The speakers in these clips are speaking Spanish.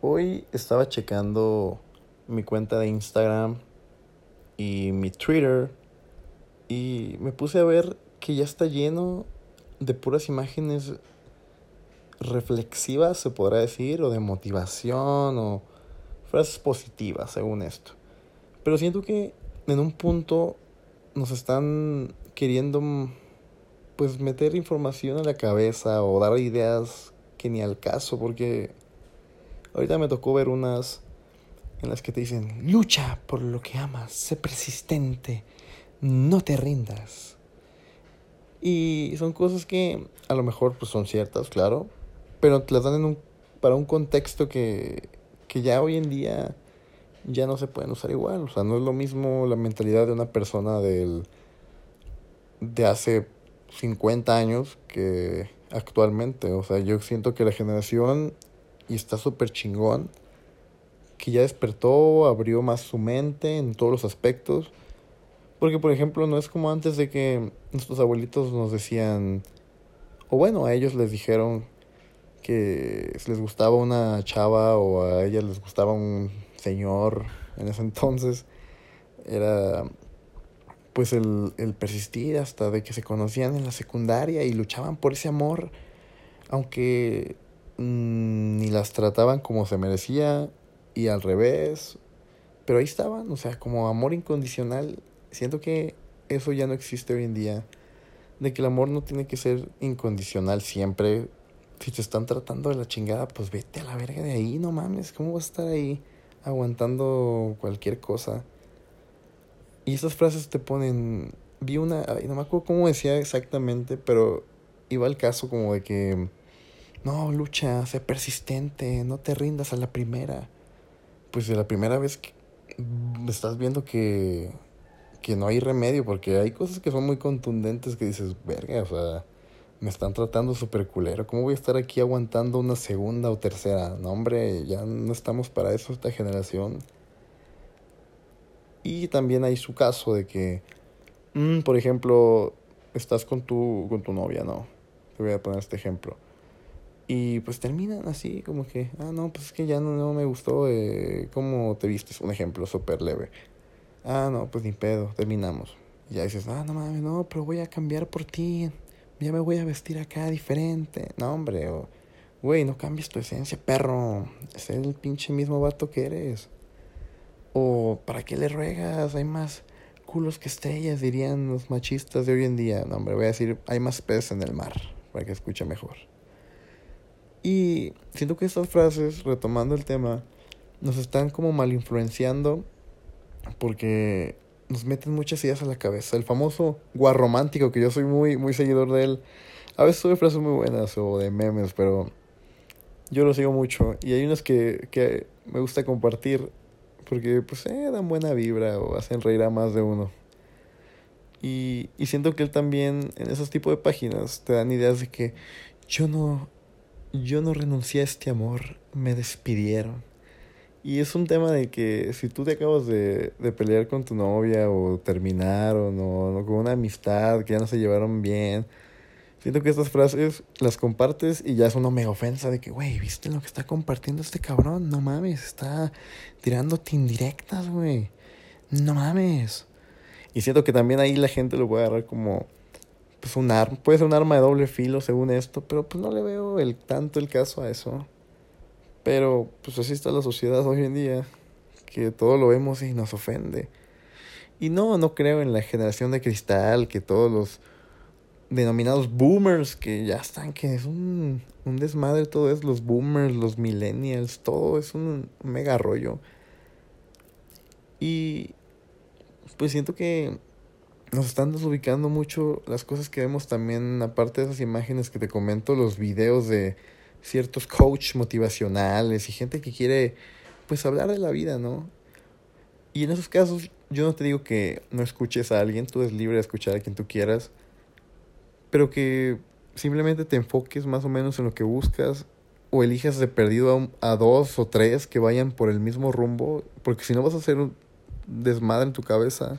Hoy estaba checando mi cuenta de Instagram y mi Twitter y me puse a ver que ya está lleno de puras imágenes reflexivas, se podrá decir, o de motivación o frases positivas, según esto. Pero siento que en un punto nos están queriendo pues meter información a la cabeza o dar ideas que ni al caso, porque ahorita me tocó ver unas en las que te dicen, lucha por lo que amas, sé persistente, no te rindas. Y son cosas que a lo mejor pues son ciertas, claro, pero te las dan en un, para un contexto que, que ya hoy en día ya no se pueden usar igual. O sea, no es lo mismo la mentalidad de una persona del, de hace 50 años que actualmente. O sea, yo siento que la generación, y está súper chingón, que ya despertó, abrió más su mente en todos los aspectos. Porque, por ejemplo, no es como antes de que nuestros abuelitos nos decían, o bueno, a ellos les dijeron que les gustaba una chava o a ellas les gustaba un señor en ese entonces, era pues el, el persistir hasta de que se conocían en la secundaria y luchaban por ese amor, aunque las trataban como se merecía y al revés, pero ahí estaban, o sea, como amor incondicional. Siento que eso ya no existe hoy en día, de que el amor no tiene que ser incondicional siempre. Si te están tratando de la chingada, pues vete a la verga de ahí, no mames, ¿cómo vas a estar ahí aguantando cualquier cosa? Y esas frases te ponen. Vi una. no me acuerdo cómo decía exactamente, pero iba al caso como de que. No, lucha, sé persistente, no te rindas a la primera. Pues de la primera vez que estás viendo que. que no hay remedio, porque hay cosas que son muy contundentes que dices, verga, o sea. Me están tratando súper culero. ¿Cómo voy a estar aquí aguantando una segunda o tercera? No, hombre, ya no estamos para eso esta generación. Y también hay su caso de que, mm, por ejemplo, estás con tu, con tu novia, ¿no? Te voy a poner este ejemplo. Y pues terminan así, como que, ah, no, pues es que ya no, no me gustó eh, cómo te vistes. Un ejemplo súper leve. Ah, no, pues ni pedo, terminamos. Y ya dices, ah, no mames, no, pero voy a cambiar por ti. Ya me voy a vestir acá diferente. No, hombre, güey, no cambies tu esencia, perro. Es el pinche mismo vato que eres. O ¿para qué le ruegas? Hay más culos que estrellas, dirían los machistas de hoy en día. No, hombre, voy a decir, hay más peces en el mar, para que escuche mejor. Y siento que estas frases, retomando el tema, nos están como mal influenciando porque nos meten muchas ideas a la cabeza. El famoso guarromántico, que yo soy muy, muy seguidor de él. A veces sube frases muy buenas o de memes, pero yo lo sigo mucho. Y hay unas que, que me gusta compartir porque pues eh, dan buena vibra o hacen reír a más de uno. Y, y siento que él también en esos tipos de páginas te dan ideas de que yo no, yo no renuncié a este amor, me despidieron. Y es un tema de que si tú te acabas de, de pelear con tu novia o terminaron o, o con una amistad que ya no se llevaron bien, Siento que estas frases las compartes y ya es una mega ofensa de que, güey, ¿viste lo que está compartiendo este cabrón? No mames, está tirándote indirectas, güey. No mames. Y siento que también ahí la gente lo puede agarrar como, pues un arma, puede ser un arma de doble filo según esto, pero pues no le veo el, tanto el caso a eso. Pero pues así está la sociedad hoy en día, que todo lo vemos y nos ofende. Y no, no creo en la generación de cristal, que todos los denominados boomers, que ya están, que es un, un desmadre todo es, los boomers, los millennials, todo es un mega rollo. Y pues siento que nos están desubicando mucho las cosas que vemos también, aparte de esas imágenes que te comento, los videos de ciertos coach motivacionales y gente que quiere pues hablar de la vida, ¿no? Y en esos casos yo no te digo que no escuches a alguien, tú eres libre de escuchar a quien tú quieras, pero que simplemente te enfoques más o menos en lo que buscas o elijas de perdido a, a, dos o tres que vayan por el mismo rumbo, porque si no vas a hacer un desmadre en tu cabeza,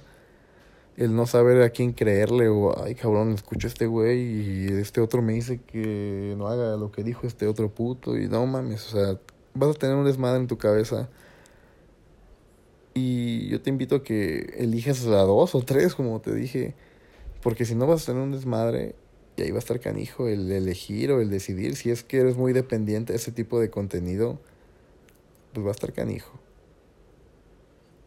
el no saber a quién creerle o, ay cabrón, escucho a este güey y este otro me dice que no haga lo que dijo este otro puto y no mames, o sea, vas a tener un desmadre en tu cabeza. Y yo te invito a que elijas la dos o tres, como te dije. Porque si no vas a tener un desmadre, y ahí va a estar canijo el elegir o el decidir. Si es que eres muy dependiente de ese tipo de contenido, pues va a estar canijo.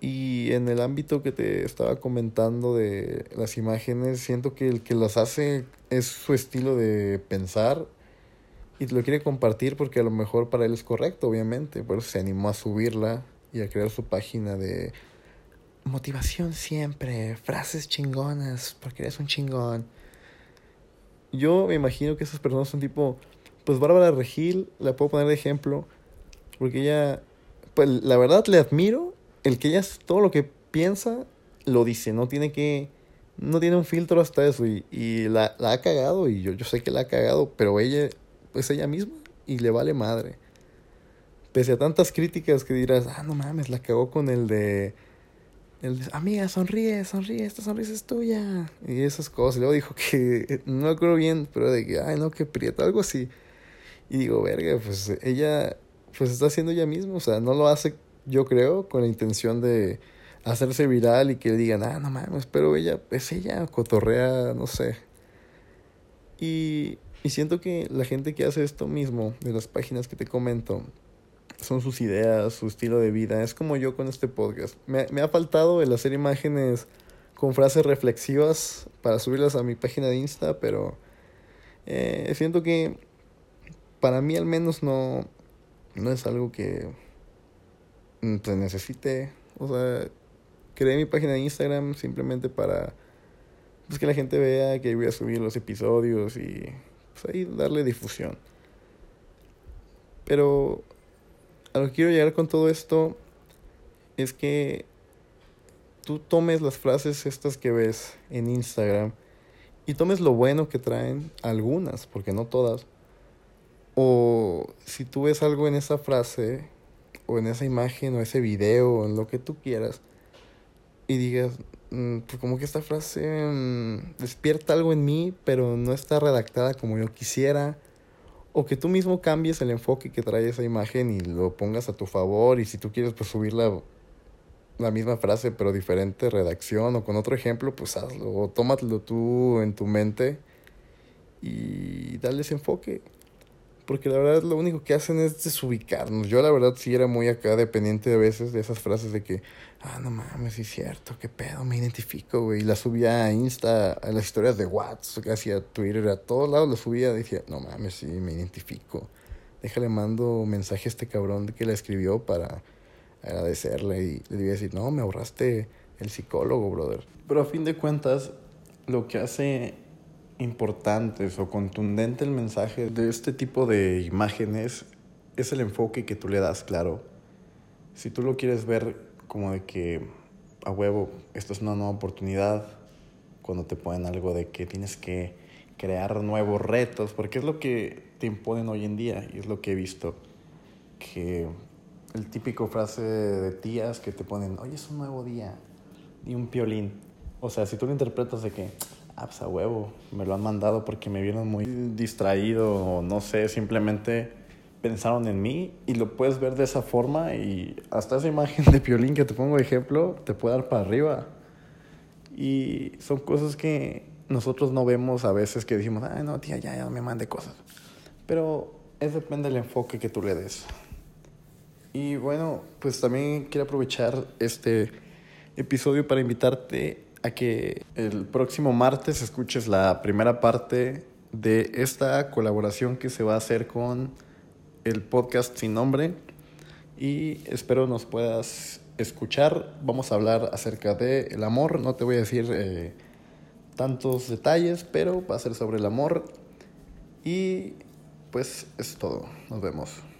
Y en el ámbito que te estaba comentando de las imágenes, siento que el que las hace es su estilo de pensar y lo quiere compartir porque a lo mejor para él es correcto, obviamente. Por eso se animó a subirla y a crear su página de motivación siempre, frases chingonas, porque eres un chingón. Yo me imagino que esas personas son tipo, pues Bárbara Regil, la puedo poner de ejemplo, porque ella, pues la verdad le admiro el que ella todo lo que piensa lo dice, no tiene que, no tiene un filtro hasta eso y, y la, la, ha cagado y yo, yo sé que la ha cagado, pero ella es ella misma y le vale madre. Pese a tantas críticas que dirás, ah, no mames, la cagó con el de, el de, amiga, sonríe, sonríe, esta sonrisa es tuya. Y esas cosas. Luego dijo que, no me acuerdo bien, pero de que, ay, no, que prieta, algo así. Y digo, verga, pues ella, pues está haciendo ella misma, o sea, no lo hace yo creo, con la intención de hacerse viral y que digan, ah, no mames, pero ella, es ella, cotorrea, no sé. Y, y siento que la gente que hace esto mismo, de las páginas que te comento, son sus ideas, su estilo de vida. Es como yo con este podcast. Me, me ha faltado el hacer imágenes con frases reflexivas para subirlas a mi página de Insta, pero eh, siento que para mí al menos no, no es algo que Pues necesite, o sea, creé mi página de Instagram simplemente para pues, que la gente vea que voy a subir los episodios y pues ahí darle difusión. Pero a lo que quiero llegar con todo esto es que tú tomes las frases estas que ves en Instagram y tomes lo bueno que traen algunas, porque no todas. O si tú ves algo en esa frase o en esa imagen o ese video o en lo que tú quieras y digas, mm, pues como que esta frase mm, despierta algo en mí, pero no está redactada como yo quisiera. O que tú mismo cambies el enfoque que trae esa imagen y lo pongas a tu favor. Y si tú quieres pues subir la, la misma frase pero diferente redacción o con otro ejemplo, pues hazlo. O tómatelo tú en tu mente y dale ese enfoque. Porque la verdad lo único que hacen es desubicarnos. Yo la verdad sí era muy acá dependiente de veces de esas frases de que, ah, no mames, sí es cierto, qué pedo, me identifico, güey. Y la subía a Insta, a las historias de WhatsApp, casi a Twitter, a todos lados la subía. Decía, no mames, sí, me identifico. Déjale, mando mensaje a este cabrón que la escribió para agradecerle. Y le debía decir, no, me ahorraste el psicólogo, brother. Pero a fin de cuentas, lo que hace importantes o contundente el mensaje de este tipo de imágenes es el enfoque que tú le das, claro. Si tú lo quieres ver como de que a huevo, esto es una nueva oportunidad, cuando te ponen algo de que tienes que crear nuevos retos, porque es lo que te imponen hoy en día y es lo que he visto, que el típico frase de tías que te ponen, hoy es un nuevo día, y un piolín. O sea, si tú lo interpretas de que, ah, pues a huevo, me lo han mandado porque me vieron muy distraído o no sé, simplemente pensaron en mí y lo puedes ver de esa forma y hasta esa imagen de Piolín que te pongo de ejemplo te puede dar para arriba. Y son cosas que nosotros no vemos a veces que decimos, ay no, tía, ya, ya me mande cosas. Pero es depende del enfoque que tú le des. Y bueno, pues también quiero aprovechar este episodio para invitarte a que el próximo martes escuches la primera parte de esta colaboración que se va a hacer con el podcast sin nombre y espero nos puedas escuchar. Vamos a hablar acerca del el amor, no te voy a decir eh, tantos detalles, pero va a ser sobre el amor y pues es todo. Nos vemos.